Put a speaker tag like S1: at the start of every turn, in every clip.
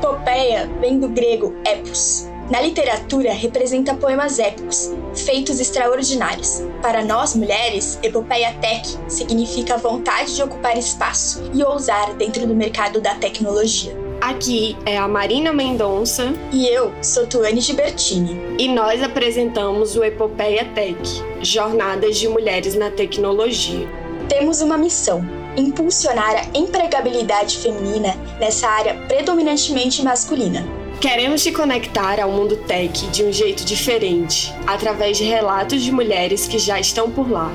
S1: Epopeia vem do grego epos. Na literatura, representa poemas épicos, feitos extraordinários. Para nós mulheres, epopeia tech significa a vontade de ocupar espaço e ousar dentro do mercado da tecnologia.
S2: Aqui é a Marina Mendonça
S1: e eu sou Tuane Gibertini.
S2: E nós apresentamos o Epopeia Tech, Jornadas de Mulheres na Tecnologia.
S1: Temos uma missão: impulsionar a empregabilidade feminina nessa área predominantemente masculina.
S2: Queremos te conectar ao mundo tech de um jeito diferente, através de relatos de mulheres que já estão por lá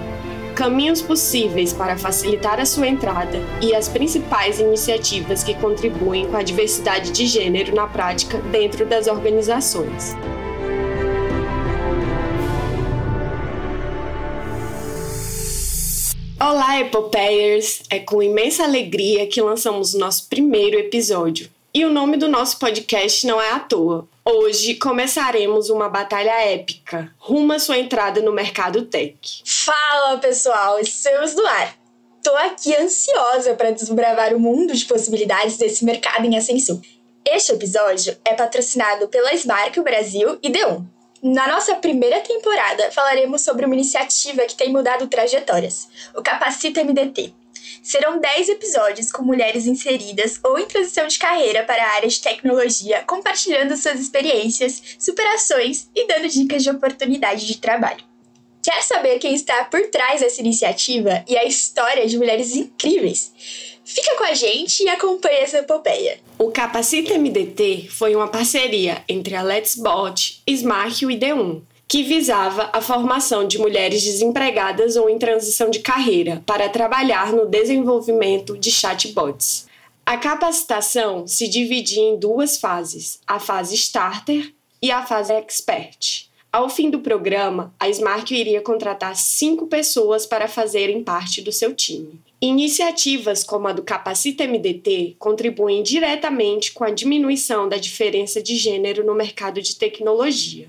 S2: caminhos possíveis para facilitar a sua entrada e as principais iniciativas que contribuem com a diversidade de gênero na prática dentro das organizações. Olá, Epopeiers! É com imensa alegria que lançamos o nosso primeiro episódio. E o nome do nosso podcast não é à toa. Hoje começaremos uma batalha épica rumo à sua entrada no mercado tech.
S1: Fala pessoal, estamos no ar. Tô aqui ansiosa para desbravar o mundo de possibilidades desse mercado em ascensão. Este episódio é patrocinado pela Smart Brasil e D1. Na nossa primeira temporada, falaremos sobre uma iniciativa que tem mudado trajetórias, o Capacita MDT, Serão 10 episódios com mulheres inseridas ou em transição de carreira para a área de tecnologia, compartilhando suas experiências, superações e dando dicas de oportunidade de trabalho. Quer saber quem está por trás dessa iniciativa e a história de mulheres incríveis? Fica com a gente e acompanhe essa epopeia.
S2: O Capacita MDT foi uma parceria entre a Let's Bot, Smart e o ID1 que visava a formação de mulheres desempregadas ou em transição de carreira para trabalhar no desenvolvimento de chatbots. A capacitação se dividia em duas fases: a fase starter e a fase expert. Ao fim do programa, a Smart iria contratar cinco pessoas para fazerem parte do seu time. Iniciativas como a do Capacita MDT contribuem diretamente com a diminuição da diferença de gênero no mercado de tecnologia.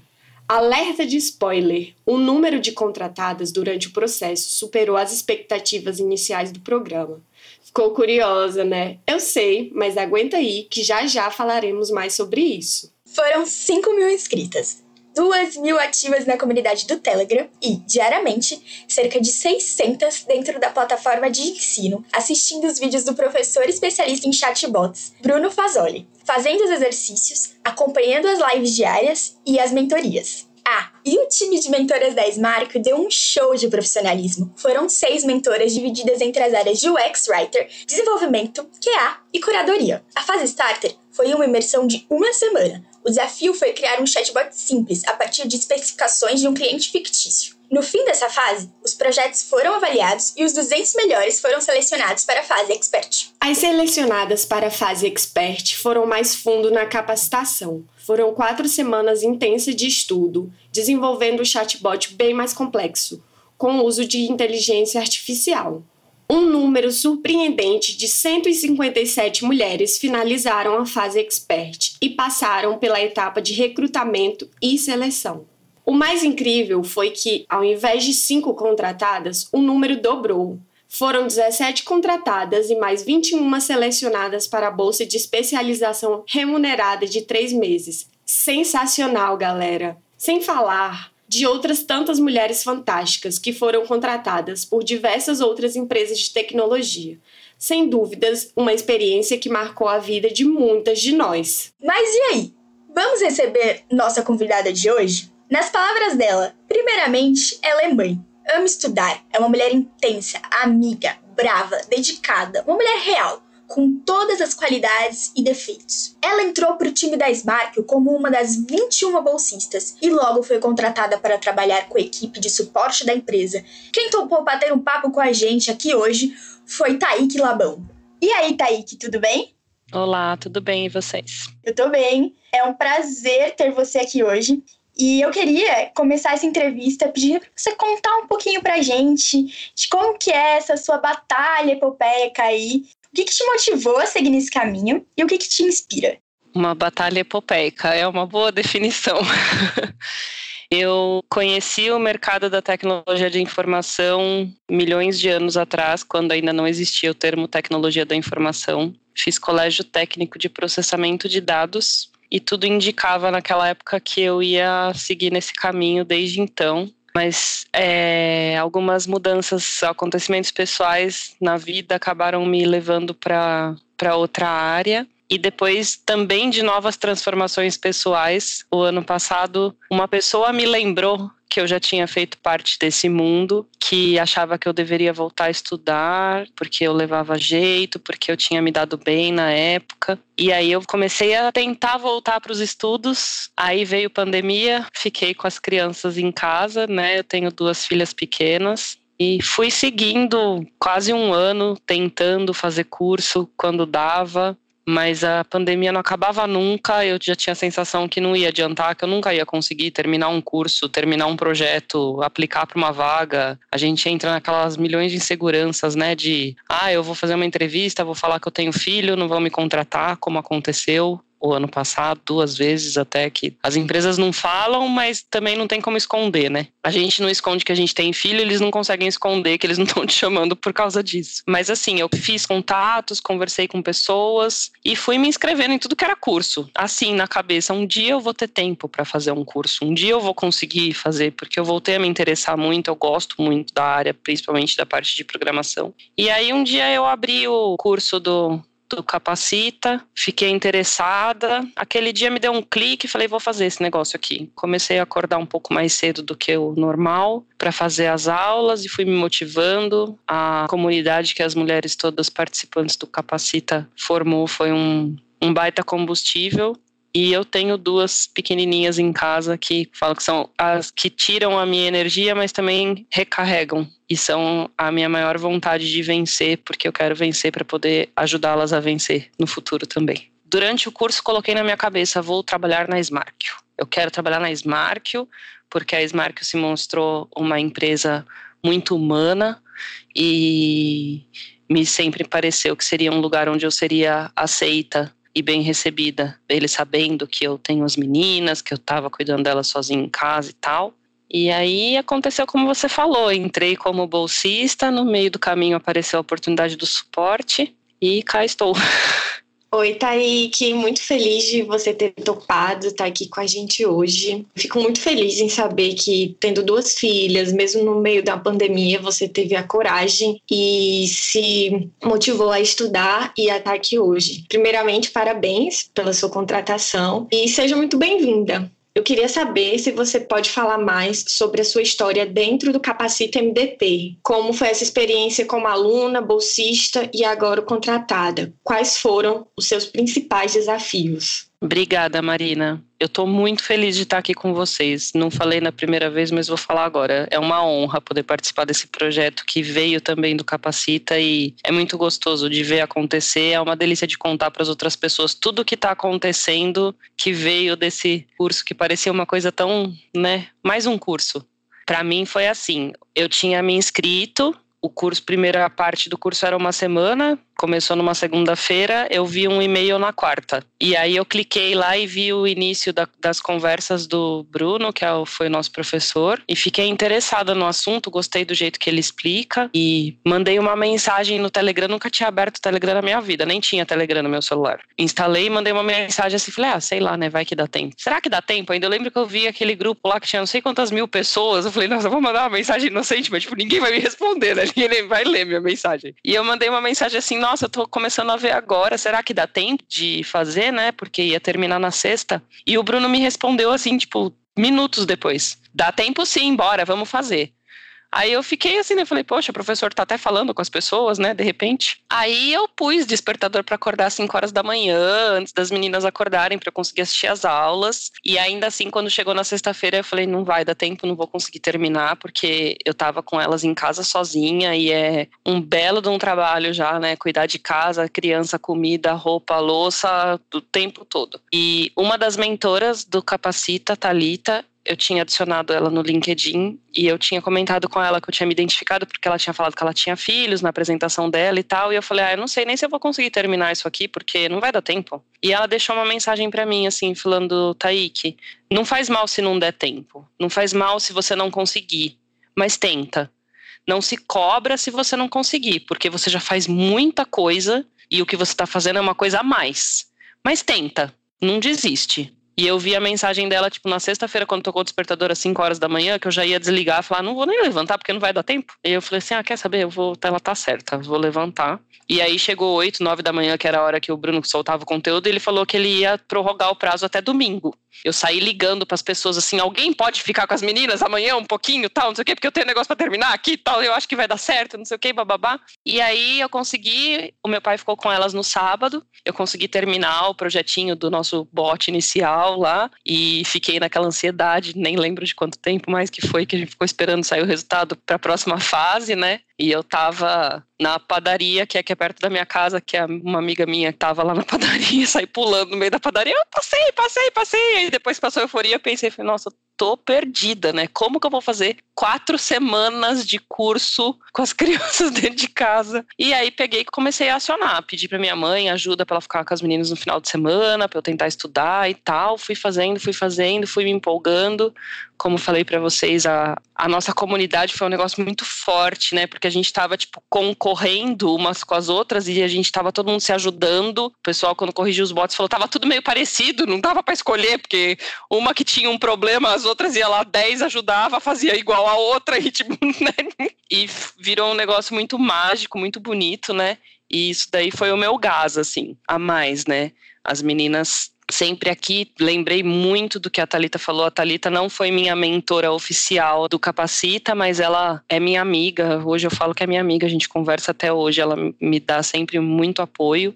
S2: Alerta de spoiler: o número de contratadas durante o processo superou as expectativas iniciais do programa. Ficou curiosa, né? Eu sei, mas aguenta aí que já já falaremos mais sobre isso.
S1: Foram 5 mil inscritas, 2 mil ativas na comunidade do Telegram e, diariamente, cerca de 600 dentro da plataforma de ensino, assistindo os vídeos do professor especialista em chatbots, Bruno Fazoli, fazendo os exercícios, acompanhando as lives diárias e as mentorias. Ah, e o time de mentoras da Smarco deu um show de profissionalismo. Foram seis mentoras divididas entre as áreas de UX Writer, desenvolvimento, QA e curadoria. A fase starter foi uma imersão de uma semana. O desafio foi criar um chatbot simples a partir de especificações de um cliente fictício. No fim dessa fase, os projetos foram avaliados e os 200 melhores foram selecionados para a fase Expert.
S2: As selecionadas para a fase Expert foram mais fundo na capacitação. Foram quatro semanas intensas de estudo, desenvolvendo o chatbot bem mais complexo, com o uso de inteligência artificial. Um número surpreendente de 157 mulheres finalizaram a fase Expert e passaram pela etapa de recrutamento e seleção. O mais incrível foi que, ao invés de cinco contratadas, o número dobrou. Foram 17 contratadas e mais 21 selecionadas para a bolsa de especialização remunerada de três meses. Sensacional, galera! Sem falar de outras tantas mulheres fantásticas que foram contratadas por diversas outras empresas de tecnologia. Sem dúvidas, uma experiência que marcou a vida de muitas de nós.
S1: Mas e aí? Vamos receber nossa convidada de hoje? Nas palavras dela, primeiramente, ela é mãe, ama estudar, é uma mulher intensa, amiga, brava, dedicada, uma mulher real, com todas as qualidades e defeitos. Ela entrou para o time da Smark como uma das 21 bolsistas e logo foi contratada para trabalhar com a equipe de suporte da empresa. Quem topou bater um papo com a gente aqui hoje foi Taíque Labão. E aí, Taíque, tudo bem?
S3: Olá, tudo bem e vocês?
S1: Eu tô bem. É um prazer ter você aqui hoje. E eu queria começar essa entrevista pedindo para você contar um pouquinho pra gente de como que é essa sua batalha epopeica aí. Que, que te motivou a seguir nesse caminho e o que, que te inspira?
S3: Uma batalha epopeica é uma boa definição. Eu conheci o mercado da tecnologia de informação milhões de anos atrás, quando ainda não existia o termo tecnologia da informação. Fiz colégio técnico de processamento de dados e tudo indicava naquela época que eu ia seguir nesse caminho desde então. Mas é, algumas mudanças, acontecimentos pessoais na vida acabaram me levando para outra área e depois também de novas transformações pessoais. O ano passado, uma pessoa me lembrou que eu já tinha feito parte desse mundo, que achava que eu deveria voltar a estudar, porque eu levava jeito, porque eu tinha me dado bem na época. E aí eu comecei a tentar voltar para os estudos. Aí veio pandemia, fiquei com as crianças em casa, né? Eu tenho duas filhas pequenas. E fui seguindo quase um ano tentando fazer curso quando dava, mas a pandemia não acabava nunca. Eu já tinha a sensação que não ia adiantar, que eu nunca ia conseguir terminar um curso, terminar um projeto, aplicar para uma vaga. A gente entra naquelas milhões de inseguranças, né? De, ah, eu vou fazer uma entrevista, vou falar que eu tenho filho, não vão me contratar, como aconteceu o ano passado, duas vezes até que as empresas não falam, mas também não tem como esconder, né? A gente não esconde que a gente tem filho, eles não conseguem esconder que eles não estão te chamando por causa disso. Mas assim, eu fiz contatos, conversei com pessoas e fui me inscrevendo em tudo que era curso. Assim, na cabeça, um dia eu vou ter tempo para fazer um curso, um dia eu vou conseguir fazer, porque eu voltei a me interessar muito, eu gosto muito da área, principalmente da parte de programação. E aí um dia eu abri o curso do do Capacita, fiquei interessada. Aquele dia me deu um clique e falei, vou fazer esse negócio aqui. Comecei a acordar um pouco mais cedo do que o normal para fazer as aulas e fui me motivando. A comunidade que as mulheres todas participantes do Capacita formou foi um, um baita combustível e eu tenho duas pequenininhas em casa que falam que são as que tiram a minha energia, mas também recarregam. E são a minha maior vontade de vencer, porque eu quero vencer para poder ajudá-las a vencer no futuro também. Durante o curso, coloquei na minha cabeça: vou trabalhar na Smarkio. Eu quero trabalhar na Smarkio, porque a Smarkio se mostrou uma empresa muito humana e me sempre pareceu que seria um lugar onde eu seria aceita e bem recebida. Ele sabendo que eu tenho as meninas, que eu estava cuidando delas sozinha em casa e tal. E aí aconteceu como você falou, entrei como bolsista, no meio do caminho apareceu a oportunidade do suporte e cá estou.
S2: Oi, Thaíque, muito feliz de você ter topado estar aqui com a gente hoje. Fico muito feliz em saber que, tendo duas filhas, mesmo no meio da pandemia, você teve a coragem e se motivou a estudar e a estar aqui hoje. Primeiramente, parabéns pela sua contratação e seja muito bem-vinda. Eu queria saber se você pode falar mais sobre a sua história dentro do Capacita MDT. Como foi essa experiência como aluna, bolsista e agora contratada? Quais foram os seus principais desafios?
S3: Obrigada, Marina. Eu estou muito feliz de estar aqui com vocês. Não falei na primeira vez, mas vou falar agora. É uma honra poder participar desse projeto que veio também do Capacita e é muito gostoso de ver acontecer. É uma delícia de contar para as outras pessoas tudo o que está acontecendo que veio desse curso que parecia uma coisa tão, né? Mais um curso. Para mim foi assim. Eu tinha me inscrito o curso, primeira parte do curso era uma semana, começou numa segunda-feira, eu vi um e-mail na quarta. E aí eu cliquei lá e vi o início da, das conversas do Bruno, que é foi nosso professor, e fiquei interessada no assunto, gostei do jeito que ele explica e mandei uma mensagem no Telegram, nunca tinha aberto o Telegram na minha vida, nem tinha Telegram no meu celular. Instalei e mandei uma mensagem assim, falei, ah, sei lá, né, vai que dá tempo. Será que dá tempo? Ainda eu lembro que eu vi aquele grupo lá que tinha não sei quantas mil pessoas, eu falei, nossa, eu vou mandar uma mensagem inocente, mas tipo, ninguém vai me responder, né, ninguém vai ler minha mensagem. E eu mandei uma mensagem assim, nossa, tô começando a ver agora, será que dá tempo de fazer, né? Porque ia terminar na sexta. E o Bruno me respondeu assim, tipo, minutos depois. Dá tempo sim, bora, vamos fazer. Aí eu fiquei assim, né? Falei, poxa, o professor tá até falando com as pessoas, né? De repente. Aí eu pus despertador para acordar às 5 horas da manhã, antes das meninas acordarem para eu conseguir assistir as aulas. E ainda assim, quando chegou na sexta-feira, eu falei, não vai dar tempo, não vou conseguir terminar, porque eu tava com elas em casa sozinha e é um belo de um trabalho já, né? Cuidar de casa, criança, comida, roupa, louça, do tempo todo. E uma das mentoras do Capacita, Talita, eu tinha adicionado ela no LinkedIn e eu tinha comentado com ela que eu tinha me identificado porque ela tinha falado que ela tinha filhos na apresentação dela e tal. E eu falei, ah, eu não sei nem se eu vou conseguir terminar isso aqui porque não vai dar tempo. E ela deixou uma mensagem para mim, assim, falando, Taíque, não faz mal se não der tempo. Não faz mal se você não conseguir, mas tenta. Não se cobra se você não conseguir, porque você já faz muita coisa e o que você está fazendo é uma coisa a mais. Mas tenta, não desiste. E eu vi a mensagem dela, tipo, na sexta-feira, quando tocou o despertador às 5 horas da manhã, que eu já ia desligar, falar, não vou nem levantar, porque não vai dar tempo. E eu falei assim, ah, quer saber? Eu vou, ela tá certa, vou levantar. E aí chegou 8, 9 da manhã, que era a hora que o Bruno soltava o conteúdo, e ele falou que ele ia prorrogar o prazo até domingo. Eu saí ligando para as pessoas assim: alguém pode ficar com as meninas amanhã um pouquinho, tal, não sei o quê, porque eu tenho negócio para terminar aqui, tal, eu acho que vai dar certo, não sei o quê, bababá. E aí eu consegui, o meu pai ficou com elas no sábado, eu consegui terminar o projetinho do nosso bot inicial lá e fiquei naquela ansiedade, nem lembro de quanto tempo mais que foi que a gente ficou esperando sair o resultado para a próxima fase, né? E eu tava na padaria, que é aqui é perto da minha casa, que é uma amiga minha que tava lá na padaria, saí pulando no meio da padaria, eu passei, passei, passei. Aí depois passou a euforia, pensei, nossa, tô perdida, né? Como que eu vou fazer quatro semanas de curso com as crianças dentro de casa? E aí peguei e comecei a acionar, pedi para minha mãe ajuda para ela ficar com as meninas no final de semana, para eu tentar estudar e tal. Fui fazendo, fui fazendo, fui me empolgando. Como falei para vocês, a, a nossa comunidade foi um negócio muito forte, né? Porque a gente tava, tipo, concorrendo umas com as outras e a gente tava todo mundo se ajudando. O pessoal, quando corrigiu os bots, falou tava tudo meio parecido, não dava para escolher, porque uma que tinha um problema, as outras ia lá 10, ajudava, fazia igual a outra e tipo, né? E virou um negócio muito mágico, muito bonito, né? E isso daí foi o meu gás, assim, a mais, né? As meninas sempre aqui lembrei muito do que a Talita falou. A Talita não foi minha mentora oficial do Capacita, mas ela é minha amiga. Hoje eu falo que é minha amiga, a gente conversa até hoje, ela me dá sempre muito apoio.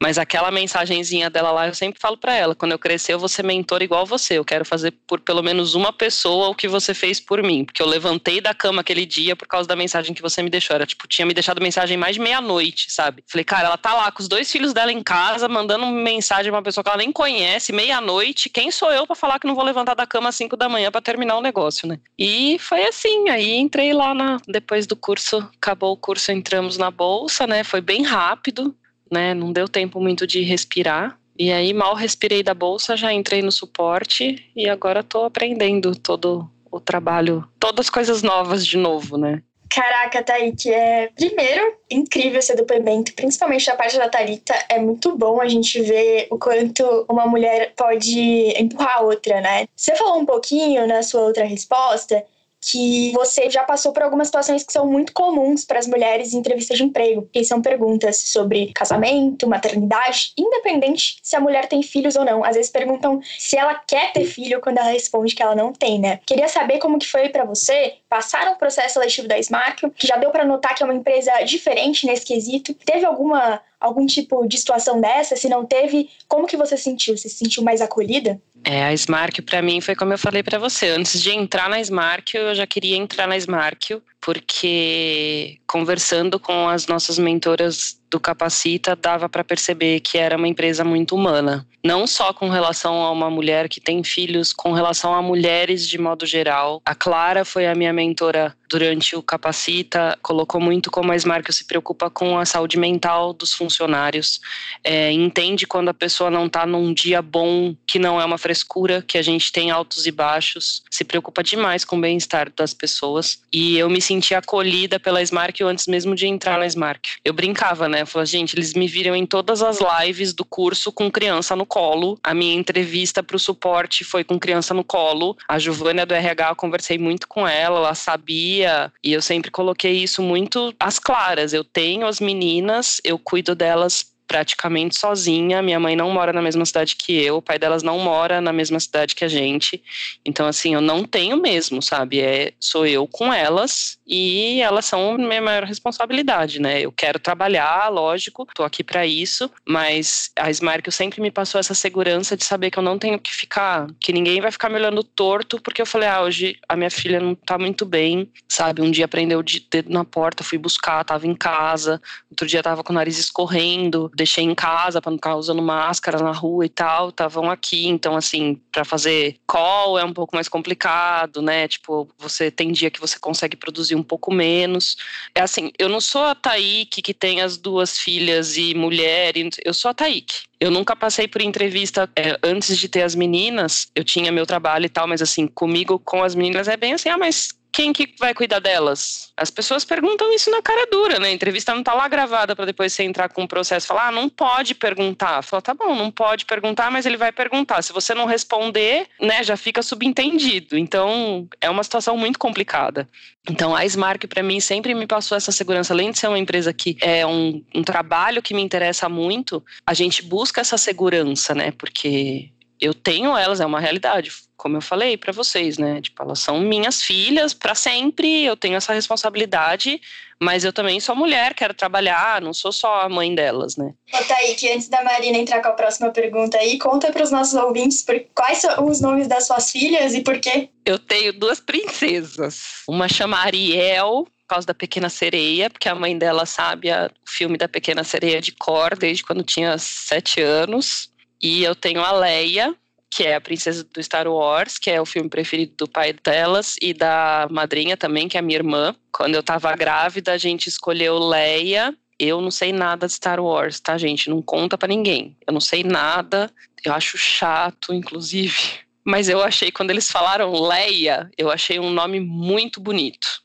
S3: Mas aquela mensagenzinha dela lá, eu sempre falo para ela, quando eu crescer eu vou ser mentora igual você. Eu quero fazer por pelo menos uma pessoa o que você fez por mim, porque eu levantei da cama aquele dia por causa da mensagem que você me deixou. Era tipo, tinha me deixado mensagem mais de meia-noite, sabe? Falei, cara, ela tá lá com os dois filhos dela em casa, mandando mensagem pra uma pessoa que ela nem conhece, meia-noite, quem sou eu para falar que não vou levantar da cama às 5 da manhã para terminar o negócio, né? E foi assim, aí entrei lá na depois do curso, acabou o curso, entramos na bolsa, né? Foi bem rápido, né? Não deu tempo muito de respirar. E aí mal respirei da bolsa, já entrei no suporte e agora estou aprendendo todo o trabalho, todas as coisas novas de novo, né?
S1: Caraca, Thaíque, é primeiro incrível esse depoimento, principalmente da parte da Thalita. É muito bom a gente ver o quanto uma mulher pode empurrar a outra, né? Você falou um pouquinho na sua outra resposta que você já passou por algumas situações que são muito comuns para as mulheres em entrevistas de emprego, que são perguntas sobre casamento, maternidade, independente se a mulher tem filhos ou não. Às vezes perguntam se ela quer ter filho quando ela responde que ela não tem, né? Queria saber como que foi para você passar um processo seletivo da Smart, que já deu para notar que é uma empresa diferente nesse quesito. Teve alguma algum tipo de situação dessa? Se não teve, como que você sentiu? Você se sentiu mais acolhida?
S3: É, a Smark para mim foi como eu falei para você. Antes de entrar na Smark, eu já queria entrar na Smark, porque conversando com as nossas mentoras do Capacita, dava para perceber que era uma empresa muito humana. Não só com relação a uma mulher que tem filhos, com relação a mulheres de modo geral. A Clara foi a minha mentora durante o Capacita, colocou muito como a Smark se preocupa com a saúde mental dos funcionários. É, entende quando a pessoa não está num dia bom, que não é uma frescura, que a gente tem altos e baixos. Se preocupa demais com o bem-estar das pessoas. E eu me senti acolhida pela Smark antes mesmo de entrar na Smark. Eu brincava, né? Eu falava, gente, eles me viram em todas as lives do curso com criança no colo. A minha entrevista para o suporte foi com criança no colo. A Giovânia do RH, eu conversei muito com ela, ela sabia. E eu sempre coloquei isso muito às claras. Eu tenho as meninas, eu cuido delas praticamente sozinha. Minha mãe não mora na mesma cidade que eu, o pai delas não mora na mesma cidade que a gente. Então, assim, eu não tenho mesmo, sabe? É, sou eu com elas e elas são minha maior responsabilidade, né? Eu quero trabalhar, lógico, tô aqui para isso, mas a Smart sempre me passou essa segurança de saber que eu não tenho que ficar, que ninguém vai ficar me olhando torto, porque eu falei, ah, hoje a minha filha não tá muito bem, sabe? Um dia prendeu o dedo na porta, fui buscar, tava em casa, outro dia tava com o nariz escorrendo, deixei em casa para não ficar usando máscara na rua e tal, estavam aqui. Então, assim, para fazer call é um pouco mais complicado, né? Tipo, você tem dia que você consegue produzir um pouco menos. É assim, eu não sou a Taíque que tem as duas filhas e mulher, eu sou a Taíque. Eu nunca passei por entrevista é, antes de ter as meninas, eu tinha meu trabalho e tal, mas assim, comigo com as meninas é bem assim, ah, mas quem que vai cuidar delas? As pessoas perguntam isso na cara dura, né? A entrevista não tá lá gravada para depois você entrar com o processo e falar, ah, não pode perguntar. Fala, tá bom, não pode perguntar, mas ele vai perguntar. Se você não responder, né, já fica subentendido. Então, é uma situação muito complicada. Então, a Smark, para mim, sempre me passou essa segurança. Além de ser uma empresa que é um, um trabalho que me interessa muito, a gente busca essa segurança, né? Porque eu tenho elas, é uma realidade como eu falei para vocês, né? Tipo, elas são minhas filhas para sempre, eu tenho essa responsabilidade, mas eu também sou mulher, quero trabalhar, não sou só a mãe delas, né?
S1: Ô, que antes da Marina entrar com a próxima pergunta aí, conta para os nossos ouvintes por, quais são os nomes das suas filhas e por quê?
S3: Eu tenho duas princesas. Uma chama Ariel, por causa da Pequena Sereia, porque a mãe dela sabe o filme da Pequena Sereia de cor desde quando tinha sete anos. E eu tenho a Leia, que é a princesa do Star Wars, que é o filme preferido do pai delas e da madrinha também, que é a minha irmã. Quando eu tava grávida, a gente escolheu Leia. Eu não sei nada de Star Wars, tá, gente? Não conta para ninguém. Eu não sei nada. Eu acho chato, inclusive. Mas eu achei, quando eles falaram Leia, eu achei um nome muito bonito.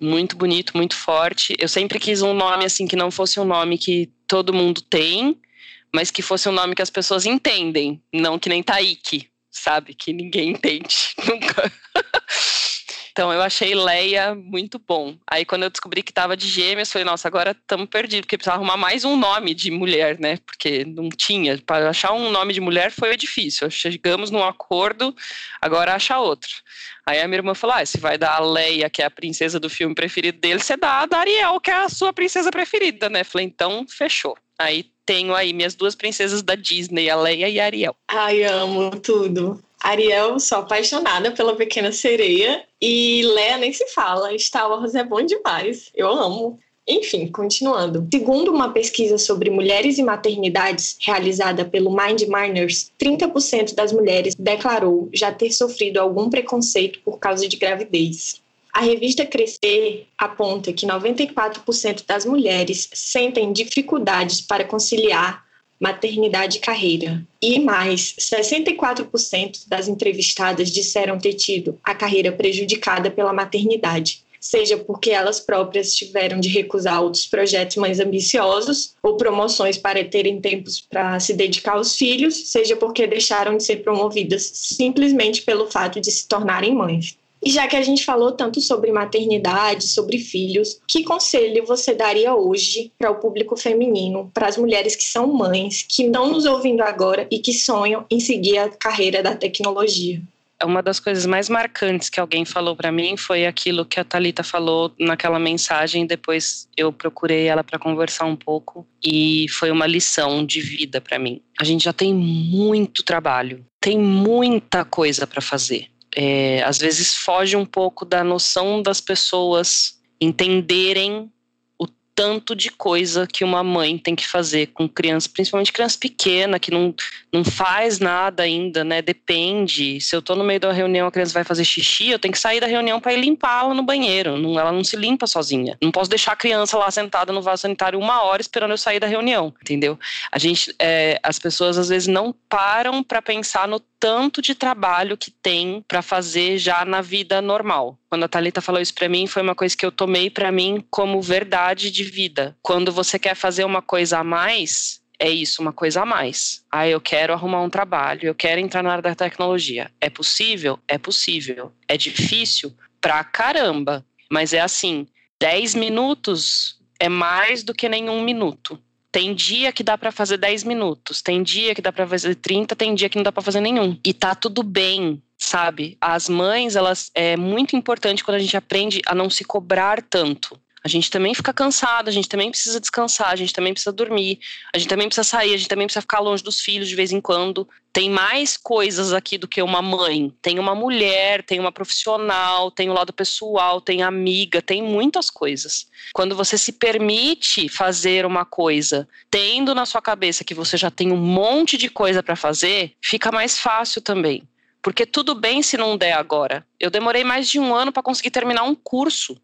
S3: Muito bonito, muito forte. Eu sempre quis um nome assim que não fosse um nome que todo mundo tem, mas que fosse um nome que as pessoas entendem, não que nem Taiki, sabe? Que ninguém entende nunca. Então eu achei Leia muito bom. Aí quando eu descobri que tava de gêmeas, falei, nossa, agora estamos perdidos, porque precisava arrumar mais um nome de mulher, né? Porque não tinha. Para achar um nome de mulher foi difícil. Chegamos num acordo, agora acha outro. Aí a minha irmã falou: ah, se vai dar a Leia, que é a princesa do filme preferido dele, você dá a Dariel, que é a sua princesa preferida, né? Falei, então fechou. Aí tenho aí minhas duas princesas da Disney, a Leia e a Ariel.
S2: Ai, amo tudo. Ariel, sou apaixonada pela Pequena Sereia. E Leia nem se fala. Star Wars é bom demais. Eu amo. Enfim, continuando. Segundo uma pesquisa sobre mulheres e maternidades realizada pelo Mind Miners, 30% das mulheres declarou já ter sofrido algum preconceito por causa de gravidez. A revista Crescer aponta que 94% das mulheres sentem dificuldades para conciliar maternidade e carreira. E mais, 64% das entrevistadas disseram ter tido a carreira prejudicada pela maternidade, seja porque elas próprias tiveram de recusar outros projetos mais ambiciosos ou promoções para terem tempos para se dedicar aos filhos, seja porque deixaram de ser promovidas simplesmente pelo fato de se tornarem mães. E já que a gente falou tanto sobre maternidade, sobre filhos, que conselho você daria hoje para o público feminino, para as mulheres que são mães, que estão nos ouvindo agora e que sonham em seguir a carreira da tecnologia?
S3: uma das coisas mais marcantes que alguém falou para mim foi aquilo que a Talita falou naquela mensagem. Depois eu procurei ela para conversar um pouco e foi uma lição de vida para mim. A gente já tem muito trabalho, tem muita coisa para fazer é, às vezes foge um pouco da noção das pessoas entenderem tanto de coisa que uma mãe tem que fazer com criança, principalmente criança pequena, que não, não faz nada ainda, né? Depende. Se eu tô no meio da reunião, a criança vai fazer xixi, eu tenho que sair da reunião para ir limpá-la no banheiro. Não, ela não se limpa sozinha. Não posso deixar a criança lá sentada no vaso sanitário uma hora esperando eu sair da reunião, entendeu? A gente, é, as pessoas às vezes não param para pensar no tanto de trabalho que tem para fazer já na vida normal. Quando a Talita falou isso para mim, foi uma coisa que eu tomei para mim como verdade de vida. Quando você quer fazer uma coisa a mais, é isso, uma coisa a mais. Ah, eu quero arrumar um trabalho, eu quero entrar na área da tecnologia. É possível? É possível. É difícil? Pra caramba. Mas é assim, 10 minutos é mais do que nenhum minuto. Tem dia que dá para fazer 10 minutos, tem dia que dá para fazer 30, tem dia que não dá para fazer nenhum. E tá tudo bem, sabe? As mães, elas é muito importante quando a gente aprende a não se cobrar tanto. A gente também fica cansado, a gente também precisa descansar, a gente também precisa dormir, a gente também precisa sair, a gente também precisa ficar longe dos filhos de vez em quando. Tem mais coisas aqui do que uma mãe. Tem uma mulher, tem uma profissional, tem o lado pessoal, tem amiga, tem muitas coisas. Quando você se permite fazer uma coisa, tendo na sua cabeça que você já tem um monte de coisa para fazer, fica mais fácil também. Porque tudo bem se não der agora. Eu demorei mais de um ano para conseguir terminar um curso.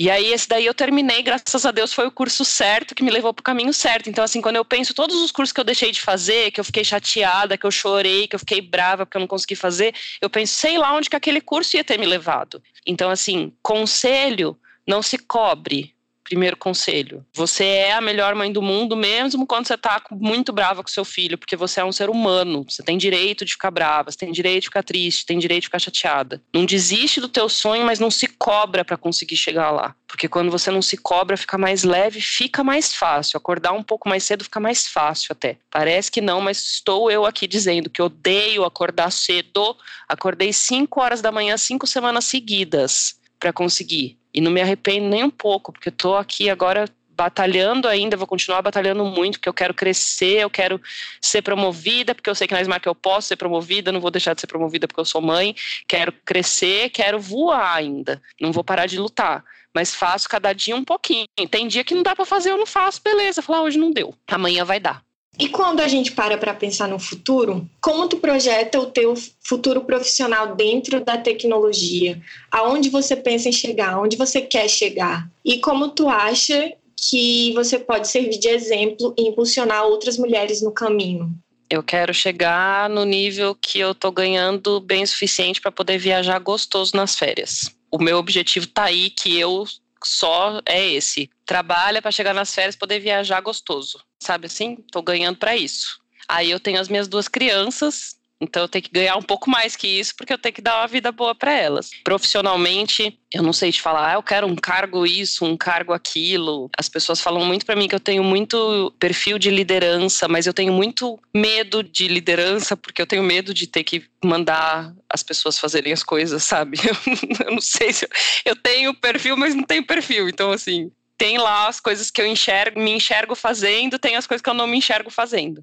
S3: E aí, esse daí eu terminei, graças a Deus, foi o curso certo que me levou para o caminho certo. Então, assim, quando eu penso todos os cursos que eu deixei de fazer, que eu fiquei chateada, que eu chorei, que eu fiquei brava porque eu não consegui fazer, eu penso, sei lá onde que aquele curso ia ter me levado. Então, assim, conselho, não se cobre primeiro conselho. Você é a melhor mãe do mundo, mesmo quando você tá muito brava com seu filho, porque você é um ser humano. Você tem direito de ficar brava, você tem direito de ficar triste, tem direito de ficar chateada. Não desiste do teu sonho, mas não se cobra para conseguir chegar lá. Porque quando você não se cobra, fica mais leve, fica mais fácil. Acordar um pouco mais cedo fica mais fácil até. Parece que não, mas estou eu aqui dizendo que odeio acordar cedo. Acordei 5 horas da manhã, cinco semanas seguidas para conseguir. E não me arrependo nem um pouco, porque eu tô aqui agora batalhando ainda, vou continuar batalhando muito, porque eu quero crescer, eu quero ser promovida, porque eu sei que na Smart eu posso ser promovida, não vou deixar de ser promovida porque eu sou mãe, quero crescer, quero voar ainda, não vou parar de lutar. Mas faço cada dia um pouquinho. Tem dia que não dá para fazer, eu não faço, beleza. Falar, ah, hoje não deu. Amanhã vai dar.
S2: E quando a gente para para pensar no futuro, como tu projeta o teu futuro profissional dentro da tecnologia? Aonde você pensa em chegar? Aonde você quer chegar? E como tu acha que você pode servir de exemplo e impulsionar outras mulheres no caminho?
S3: Eu quero chegar no nível que eu tô ganhando bem suficiente para poder viajar gostoso nas férias. O meu objetivo tá aí que eu só é esse. Trabalha para chegar nas férias poder viajar gostoso. Sabe assim? Tô ganhando para isso. Aí eu tenho as minhas duas crianças, então eu tenho que ganhar um pouco mais que isso, porque eu tenho que dar uma vida boa para elas. Profissionalmente, eu não sei te falar, ah, eu quero um cargo isso, um cargo aquilo. As pessoas falam muito para mim que eu tenho muito perfil de liderança, mas eu tenho muito medo de liderança, porque eu tenho medo de ter que mandar as pessoas fazerem as coisas, sabe? Eu, eu não sei se eu, eu tenho perfil, mas não tenho perfil. Então, assim, tem lá as coisas que eu enxergo, me enxergo fazendo, tem as coisas que eu não me enxergo fazendo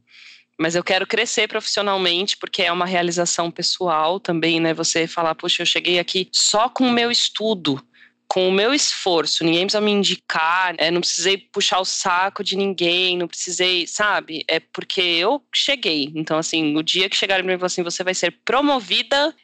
S3: mas eu quero crescer profissionalmente porque é uma realização pessoal também, né? Você falar, puxa, eu cheguei aqui só com o meu estudo, com o meu esforço, ninguém precisa me indicar, é, não precisei puxar o saco de ninguém, não precisei, sabe? É porque eu cheguei. Então, assim, o dia que chegarem para mim assim, você vai ser promovida,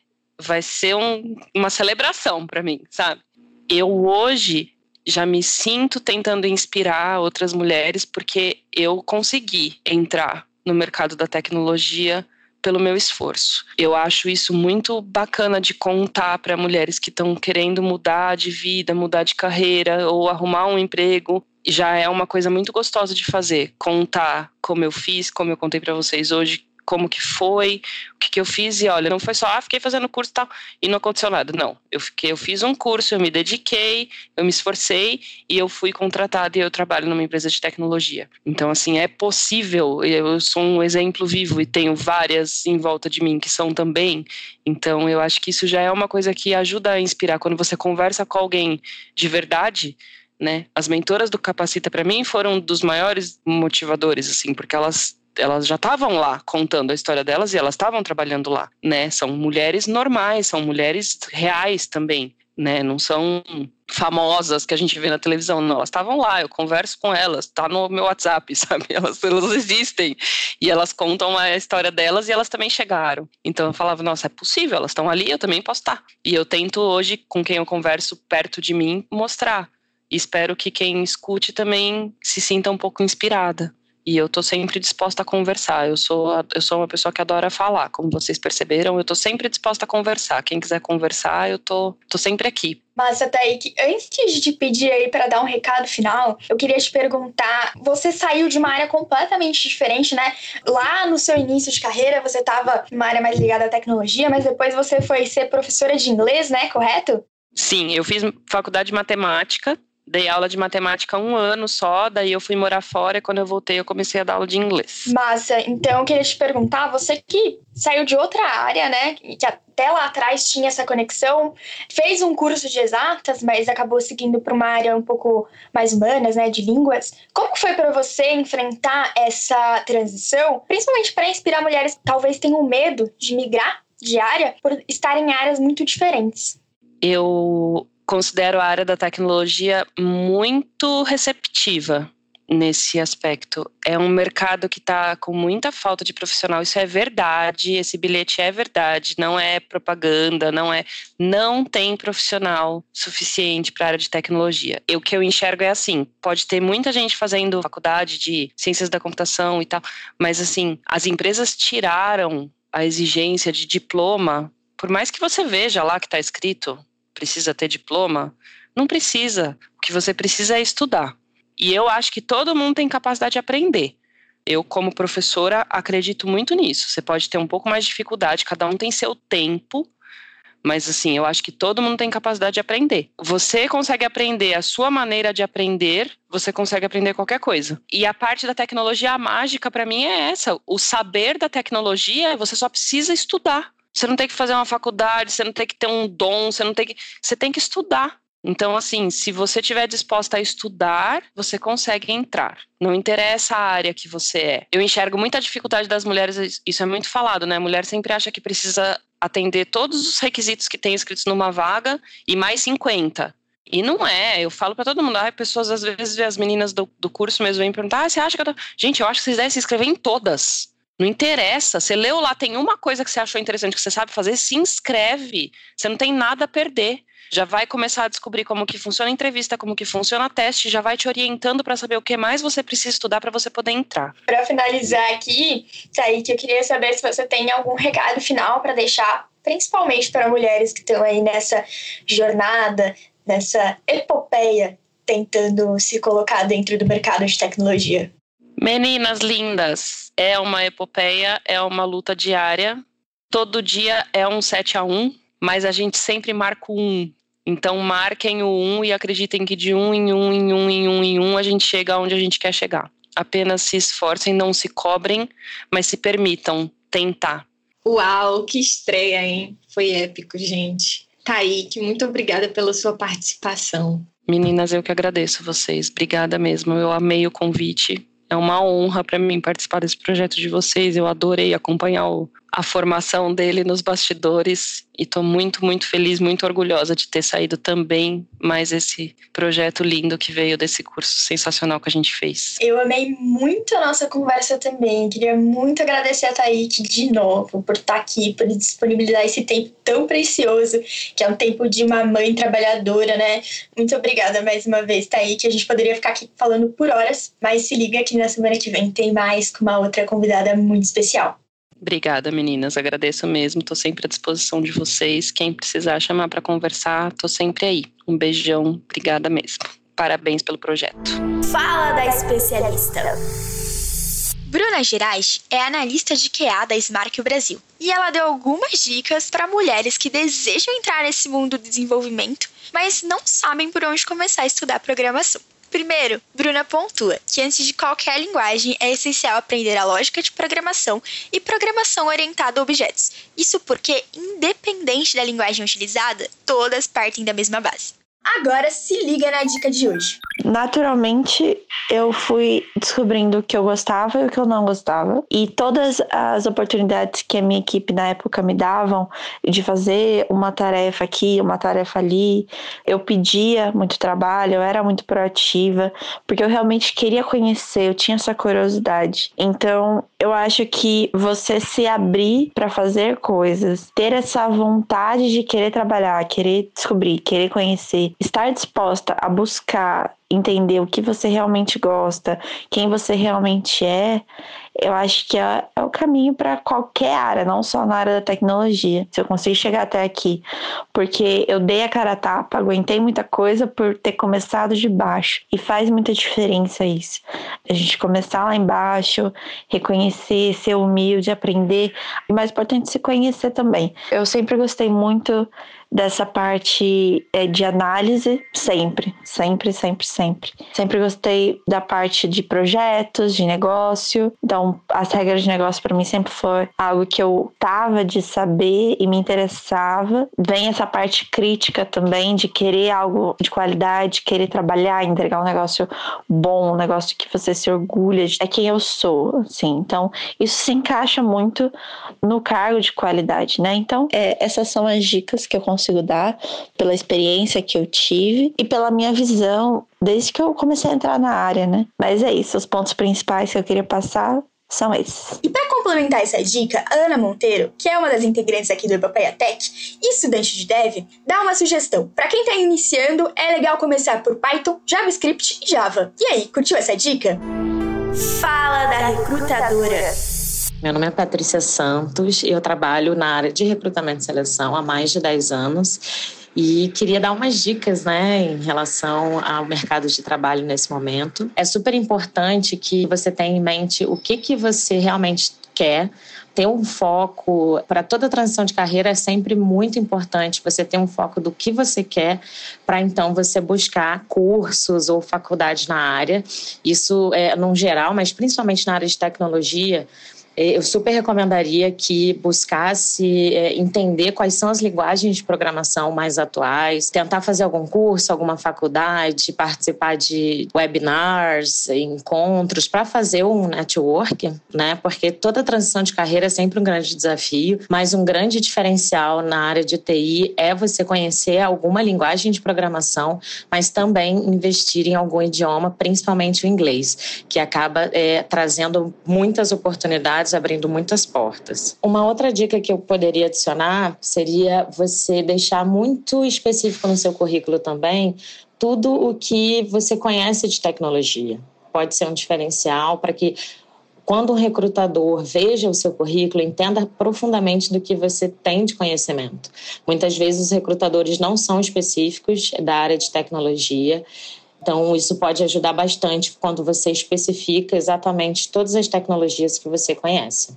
S3: vai ser um, uma celebração para mim, sabe? Eu hoje já me sinto tentando inspirar outras mulheres porque eu consegui entrar no mercado da tecnologia pelo meu esforço. Eu acho isso muito bacana de contar para mulheres que estão querendo mudar de vida, mudar de carreira ou arrumar um emprego. Já é uma coisa muito gostosa de fazer, contar como eu fiz, como eu contei para vocês hoje, como que foi, o que, que eu fiz e olha, não foi só, ah, fiquei fazendo curso e tal e não aconteceu nada. Não, eu fiquei, eu fiz um curso, eu me dediquei, eu me esforcei e eu fui contratada e eu trabalho numa empresa de tecnologia. Então, assim, é possível, eu sou um exemplo vivo e tenho várias em volta de mim que são também. Então, eu acho que isso já é uma coisa que ajuda a inspirar. Quando você conversa com alguém de verdade, né? As mentoras do Capacita para mim foram dos maiores motivadores, assim, porque elas elas já estavam lá contando a história delas e elas estavam trabalhando lá, né? São mulheres normais, são mulheres reais também, né? Não são famosas que a gente vê na televisão, não. Elas estavam lá, eu converso com elas, tá no meu WhatsApp, sabe? Elas, elas existem e elas contam a história delas e elas também chegaram. Então eu falava, nossa, é possível, elas estão ali, eu também posso estar. E eu tento hoje, com quem eu converso perto de mim, mostrar. E espero que quem escute também se sinta um pouco inspirada. E eu tô sempre disposta a conversar. Eu sou, eu sou uma pessoa que adora falar, como vocês perceberam. Eu tô sempre disposta a conversar. Quem quiser conversar, eu tô, tô sempre aqui.
S1: Massa, Taik, antes de te pedir aí para dar um recado final, eu queria te perguntar: você saiu de uma área completamente diferente, né? Lá no seu início de carreira, você estava numa área mais ligada à tecnologia, mas depois você foi ser professora de inglês, né? Correto?
S3: Sim, eu fiz faculdade de matemática Dei aula de matemática um ano só, daí eu fui morar fora e quando eu voltei eu comecei a dar aula de inglês.
S1: Massa, então eu queria te perguntar, você que saiu de outra área, né, que até lá atrás tinha essa conexão, fez um curso de exatas, mas acabou seguindo para uma área um pouco mais humanas, né, de línguas. Como foi para você enfrentar essa transição, principalmente para inspirar mulheres que talvez tenham medo de migrar de área por estarem em áreas muito diferentes?
S3: Eu considero a área da tecnologia muito receptiva nesse aspecto. É um mercado que está com muita falta de profissional, isso é verdade, esse bilhete é verdade, não é propaganda, não é. Não tem profissional suficiente para a área de tecnologia. E o que eu enxergo é assim: pode ter muita gente fazendo faculdade de ciências da computação e tal, mas assim, as empresas tiraram a exigência de diploma, por mais que você veja lá que está escrito precisa ter diploma? Não precisa. O que você precisa é estudar. E eu acho que todo mundo tem capacidade de aprender. Eu, como professora, acredito muito nisso. Você pode ter um pouco mais de dificuldade, cada um tem seu tempo, mas assim, eu acho que todo mundo tem capacidade de aprender. Você consegue aprender a sua maneira de aprender, você consegue aprender qualquer coisa. E a parte da tecnologia mágica para mim é essa, o saber da tecnologia, você só precisa estudar. Você não tem que fazer uma faculdade, você não tem que ter um dom, você não tem que. Você tem que estudar. Então, assim, se você estiver disposta a estudar, você consegue entrar. Não interessa a área que você é. Eu enxergo muita dificuldade das mulheres, isso é muito falado, né? A mulher sempre acha que precisa atender todos os requisitos que tem escritos numa vaga e mais 50. E não é, eu falo para todo mundo, ah, pessoas às vezes as meninas do, do curso mesmo vêm perguntar, ah, você acha que eu tô... Gente, eu acho que vocês devem se inscrever em todas. Não interessa. Você leu lá, tem uma coisa que você achou interessante que você sabe fazer, se inscreve. Você não tem nada a perder. Já vai começar a descobrir como que funciona a entrevista, como que funciona o teste, já vai te orientando para saber o que mais você precisa estudar para você poder entrar.
S1: Para finalizar aqui, que eu queria saber se você tem algum recado final para deixar, principalmente para mulheres que estão aí nessa jornada, nessa epopeia tentando se colocar dentro do mercado de tecnologia.
S3: Meninas lindas, é uma epopeia, é uma luta diária. Todo dia é um 7 a 1, mas a gente sempre marca o 1. Então marquem o 1 e acreditem que de um em um, em um, em um, em um, a gente chega onde a gente quer chegar. Apenas se esforcem, não se cobrem, mas se permitam tentar.
S2: Uau, que estreia, hein? Foi épico, gente. Taíque, muito obrigada pela sua participação.
S3: Meninas, eu que agradeço vocês. Obrigada mesmo. Eu amei o convite. É uma honra para mim participar desse projeto de vocês. Eu adorei acompanhar o, a formação dele nos bastidores e estou muito, muito feliz, muito orgulhosa de ter saído também mais esse projeto lindo que veio desse curso sensacional que a gente fez.
S1: Eu amei muito a nossa conversa também. Queria muito agradecer a Taíque de novo por estar aqui, por disponibilizar esse tempo tão precioso, que é um tempo de uma mãe trabalhadora, né? Muito obrigada mais uma vez, Taíque. A gente poderia ficar aqui falando por horas, mas se liga que na semana que vem tem mais com uma outra convidada muito especial.
S3: Obrigada, meninas. Agradeço mesmo. Estou sempre à disposição de vocês. Quem precisar chamar para conversar, estou sempre aí. Um beijão. Obrigada mesmo. Parabéns pelo projeto.
S1: Fala da especialista. Bruna Gerais é analista de QA da Smart Brasil e ela deu algumas dicas para mulheres que desejam entrar nesse mundo do desenvolvimento, mas não sabem por onde começar a estudar programação. Primeiro, Bruna pontua que antes de qualquer linguagem é essencial aprender a lógica de programação e programação orientada a objetos. Isso porque, independente da linguagem utilizada, todas partem da mesma base. Agora se liga na dica de hoje.
S4: Naturalmente, eu fui descobrindo o que eu gostava e o que eu não gostava. E todas as oportunidades que a minha equipe na época me davam de fazer uma tarefa aqui, uma tarefa ali, eu pedia muito trabalho, eu era muito proativa, porque eu realmente queria conhecer, eu tinha essa curiosidade. Então, eu acho que você se abrir para fazer coisas, ter essa vontade de querer trabalhar, querer descobrir, querer conhecer, estar disposta a buscar entender o que você realmente gosta, quem você realmente é, eu acho que é, é o caminho para qualquer área, não só na área da tecnologia. Se eu conseguir chegar até aqui, porque eu dei a cara a tapa, aguentei muita coisa por ter começado de baixo e faz muita diferença isso. A gente começar lá embaixo, reconhecer, ser humilde, aprender, e mais importante se conhecer também. Eu sempre gostei muito dessa parte é, de análise, sempre, sempre, sempre, sempre. Sempre gostei da parte de projetos, de negócio. Então, as regras de negócio para mim sempre foi algo que eu tava de saber e me interessava. Vem essa parte crítica também de querer algo de qualidade, querer trabalhar, entregar um negócio bom, um negócio que você se orgulha de é quem eu sou, assim. Então, isso se encaixa muito no cargo de qualidade, né? Então, é, essas são as dicas que eu consigo dar, pela experiência que eu tive e pela minha visão desde que eu comecei a entrar na área, né? Mas é isso, os pontos principais que eu queria passar são esses.
S1: E para complementar essa dica, a Ana Monteiro, que é uma das integrantes aqui do Epopeia Tech e estudante de Dev, dá uma sugestão. Para quem está iniciando, é legal começar por Python, JavaScript e Java. E aí, curtiu essa dica? Fala da recrutadora.
S5: Meu nome é Patrícia Santos e eu trabalho na área de recrutamento e seleção há mais de 10 anos. E queria dar umas dicas, né, em relação ao mercado de trabalho nesse momento. É super importante que você tenha em mente o que, que você realmente quer, ter um foco para toda transição de carreira é sempre muito importante você ter um foco do que você quer para então você buscar cursos ou faculdades na área. Isso é no geral, mas principalmente na área de tecnologia, eu super recomendaria que buscasse é, entender quais são as linguagens de programação mais atuais, tentar fazer algum curso, alguma faculdade, participar de webinars, encontros, para fazer um network, né? Porque toda transição de carreira é sempre um grande desafio, mas um grande diferencial na área de TI é você conhecer alguma linguagem de programação, mas também investir em algum idioma, principalmente o inglês, que acaba é, trazendo muitas oportunidades abrindo muitas portas. Uma outra dica que eu poderia adicionar seria você deixar muito específico no seu currículo também tudo o que você conhece de tecnologia. Pode ser um diferencial para que quando um recrutador veja o seu currículo, entenda profundamente do que você tem de conhecimento. Muitas vezes os recrutadores não são específicos da área de tecnologia então, isso pode ajudar bastante quando você especifica exatamente todas as tecnologias que você conhece.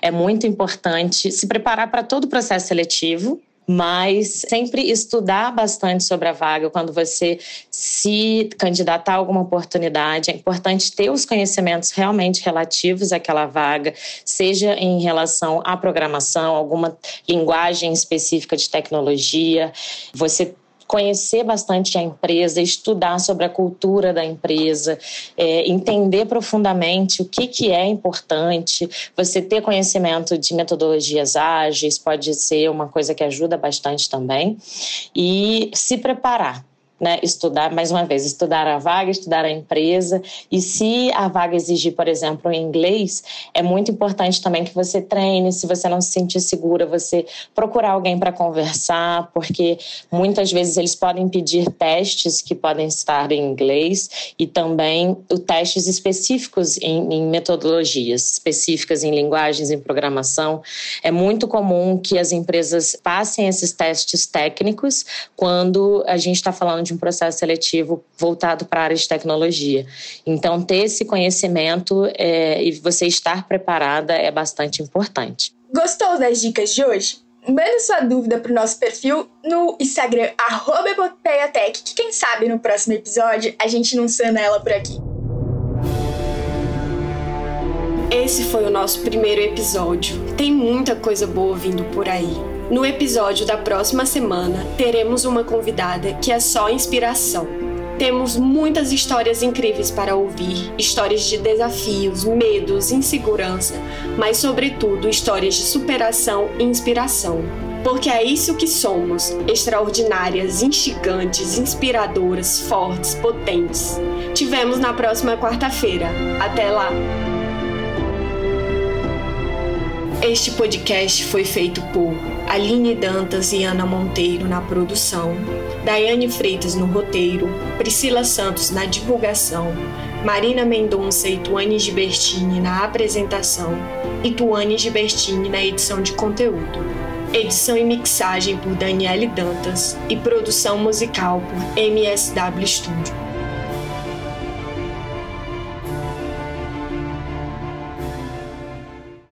S5: É muito importante se preparar para todo o processo seletivo, mas sempre estudar bastante sobre a vaga quando você se candidatar a alguma oportunidade. É importante ter os conhecimentos realmente relativos àquela vaga, seja em relação à programação, alguma linguagem específica de tecnologia. Você conhecer bastante a empresa, estudar sobre a cultura da empresa, é, entender profundamente o que, que é importante, você ter conhecimento de metodologias ágeis pode ser uma coisa que ajuda bastante também, e se preparar né, estudar, mais uma vez, estudar a vaga, estudar a empresa. E se a vaga exigir, por exemplo, inglês, é muito importante também que você treine. Se você não se sentir segura, você procurar alguém para conversar, porque muitas vezes eles podem pedir testes que podem estar em inglês e também testes específicos em, em metodologias específicas em linguagens, em programação. É muito comum que as empresas passem esses testes técnicos quando a gente está falando de de um processo seletivo voltado para a área de tecnologia. Então, ter esse conhecimento é, e você estar preparada é bastante importante.
S1: Gostou das dicas de hoje? Manda sua dúvida para o nosso perfil no Instagram, epopeiatech, que quem sabe no próximo episódio a gente não sana ela por aqui.
S2: Esse foi o nosso primeiro episódio. Tem muita coisa boa vindo por aí. No episódio da próxima semana, teremos uma convidada que é só inspiração. Temos muitas histórias incríveis para ouvir, histórias de desafios, medos, insegurança, mas, sobretudo, histórias de superação e inspiração. Porque é isso que somos: extraordinárias, instigantes, inspiradoras, fortes, potentes. Tivemos na próxima quarta-feira. Até lá! Este podcast foi feito por Aline Dantas e Ana Monteiro na produção, Daiane Freitas no roteiro, Priscila Santos na divulgação, Marina Mendonça e Tuane Gibertini na apresentação e Tuane Gibertini na edição de conteúdo. Edição e mixagem por Daniele Dantas e produção musical por MSW Studio.